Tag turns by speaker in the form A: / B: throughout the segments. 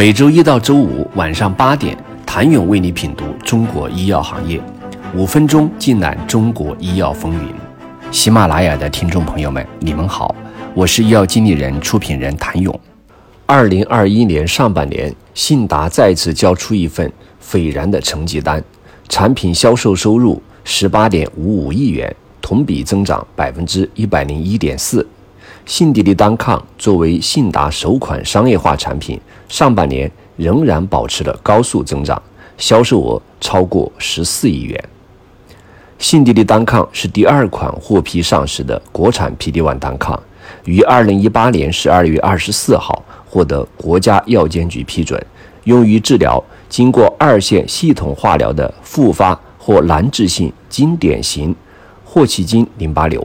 A: 每周一到周五晚上八点，谭勇为你品读中国医药行业，五分钟尽览中国医药风云。喜马拉雅的听众朋友们，你们好，我是医药经理人、出品人谭勇。二零二一年上半年，信达再次交出一份斐然的成绩单，产品销售收入十八点五五亿元，同比增长百分之一百零一点四。信迪利单抗作为信达首款商业化产品，上半年仍然保持了高速增长，销售额超过十四亿元。信迪利单抗是第二款获批上市的国产 PD-1 单抗，于二零一八年十二月二十四号获得国家药监局批准，用于治疗经过二线系统化疗的复发或难治性经典型霍奇金淋巴瘤。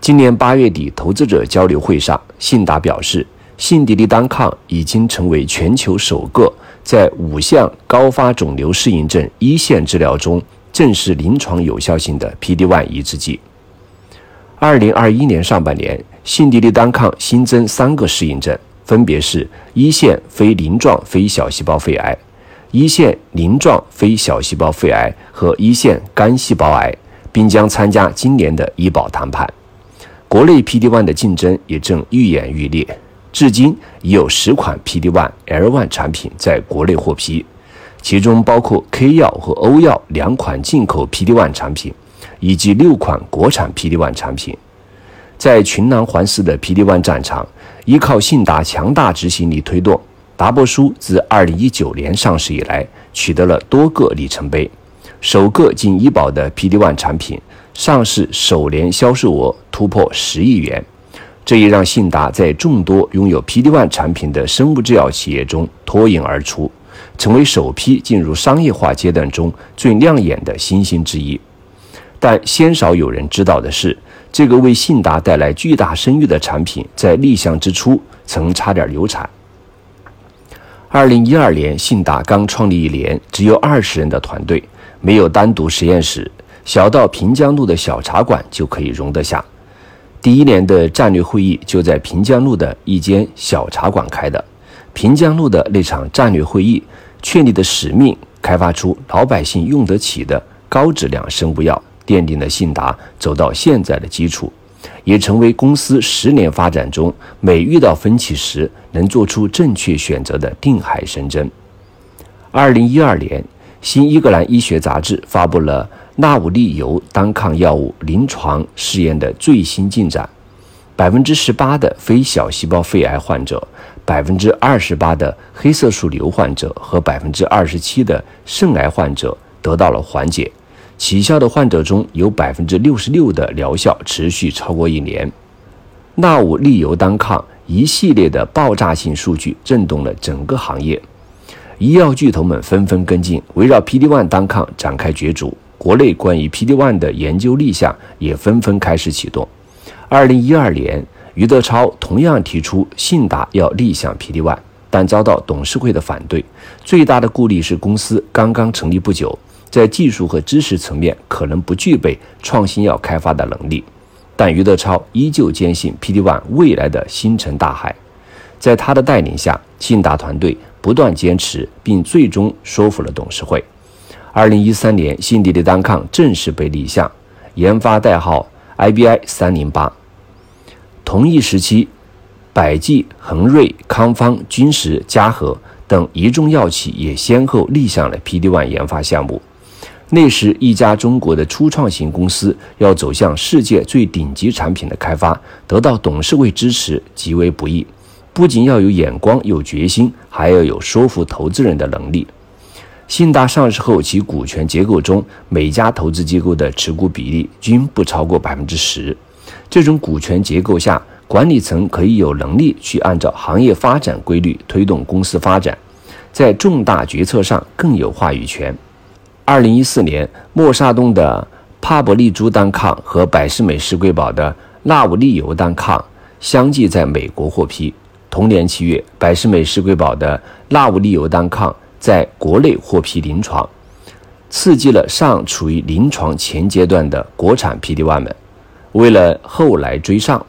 A: 今年八月底，投资者交流会上，信达表示，信迪利单抗已经成为全球首个在五项高发肿瘤适应症一线治疗中证实临床有效性的 PD-1 抑制剂。二零二一年上半年，信迪利单抗新增三个适应症，分别是一线非鳞状非小细胞肺癌、一线鳞状非小细胞肺癌和一线肝细胞癌，并将参加今年的医保谈判。国内 PD-1 的竞争也正愈演愈烈，至今已有十款 PD-1 L1 产品在国内获批，其中包括 K 药和欧药两款进口 PD-1 产品，以及六款国产 PD-1 产品。在群狼环伺的 PD-1 战场，依靠信达强大执行力推动，达波舒自2019年上市以来，取得了多个里程碑，首个进医保的 PD-1 产品。上市首年销售额突破十亿元，这也让信达在众多拥有 PD-1 产品的生物制药企业中脱颖而出，成为首批进入商业化阶段中最亮眼的新星之一。但鲜少有人知道的是，这个为信达带来巨大声誉的产品，在立项之初曾差点流产。二零一二年，信达刚创立一年，只有二十人的团队，没有单独实验室。小到平江路的小茶馆就可以容得下。第一年的战略会议就在平江路的一间小茶馆开的。平江路的那场战略会议，确立的使命，开发出老百姓用得起的高质量生物药，奠定了信达走到现在的基础，也成为公司十年发展中每遇到分歧时能做出正确选择的定海神针。二零一二年，《新英格兰医学杂志》发布了。纳武利尤单抗药物临床试验的最新进展：百分之十八的非小细胞肺癌患者，百分之二十八的黑色素瘤患者和百分之二十七的肾癌患者得到了缓解。起效的患者中有百分之六十六的疗效持续超过一年。纳武利尤单抗一系列的爆炸性数据震动了整个行业，医药巨头们纷纷跟进，围绕 PD-1 单抗展开角逐。国内关于 PD-1 的研究立项也纷纷开始启动。二零一二年，余德超同样提出信达要立项 PD-1，但遭到董事会的反对。最大的顾虑是公司刚刚成立不久，在技术和知识层面可能不具备创新药开发的能力。但余德超依旧坚信 PD-1 未来的星辰大海。在他的带领下，信达团队不断坚持，并最终说服了董事会。二零一三年，信迪利单抗正式被立项，研发代号 IBI 三零八。同一时期，百济、恒瑞、康方、君实、嘉禾等一众药企也先后立项了 PD-1 研发项目。那时，一家中国的初创型公司要走向世界最顶级产品的开发，得到董事会支持极为不易。不仅要有眼光、有决心，还要有说服投资人的能力。信达上市后，其股权结构中每家投资机构的持股比例均不超过百分之十。这种股权结构下，管理层可以有能力去按照行业发展规律推动公司发展，在重大决策上更有话语权。二零一四年，默沙东的帕博利珠单抗和百世美石瑰宝的纳武利尤单抗相继在美国获批。同年七月，百事美石瑰宝的纳武利尤单抗。在国内获批临床，刺激了尚处于临床前阶段的国产 PD-1 们，为了后来追上，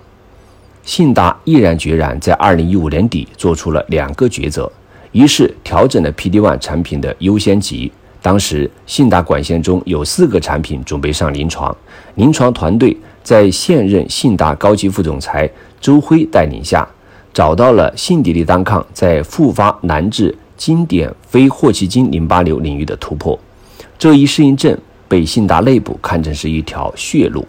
A: 信达毅然决然在二零一五年底做出了两个抉择：一是调整了 PD-1 产品的优先级。当时信达管线中有四个产品准备上临床，临床团队在现任信达高级副总裁周辉带领下，找到了信迪利单抗在复发难治经典非霍奇金淋巴瘤领域的突破。这一适应症被信达内部看成是一条血路。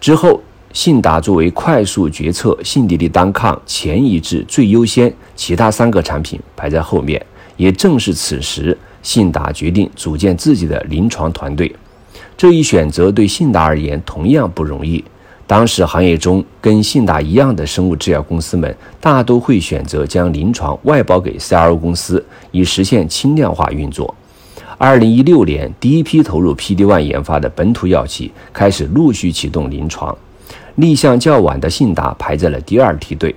A: 之后，信达作为快速决策，信迪利单抗前移至最优先，其他三个产品排在后面。也正是此时。信达决定组建自己的临床团队，这一选择对信达而言同样不容易。当时行业中跟信达一样的生物制药公司们，大都会选择将临床外包给 CRO 公司，以实现轻量化运作。二零一六年，第一批投入 PD-1 研发的本土药企开始陆续启动临床，立项较晚的信达排在了第二梯队。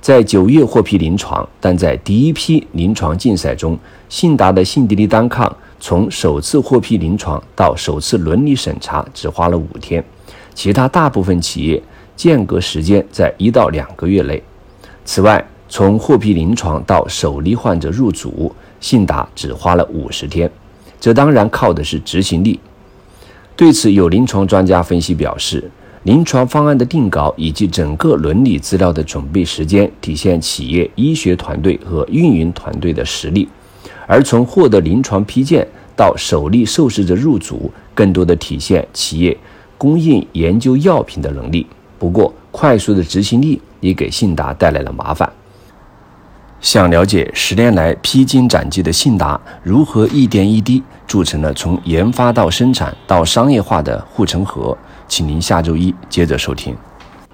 A: 在九月获批临床，但在第一批临床竞赛中，信达的信迪利单抗从首次获批临床到首次伦理审查只花了五天，其他大部分企业间隔时间在一到两个月内。此外，从获批临床到首例患者入组，信达只花了五十天，这当然靠的是执行力。对此，有临床专家分析表示。临床方案的定稿以及整个伦理资料的准备时间，体现企业医学团队和运营团队的实力；而从获得临床批件到首例受试者入组，更多的体现企业供应研究药品的能力。不过，快速的执行力也给信达带来了麻烦。想了解十年来披荆斩棘的信达如何一点一滴铸成了从研发到生产到商业化的护城河？请您下周一接着收听，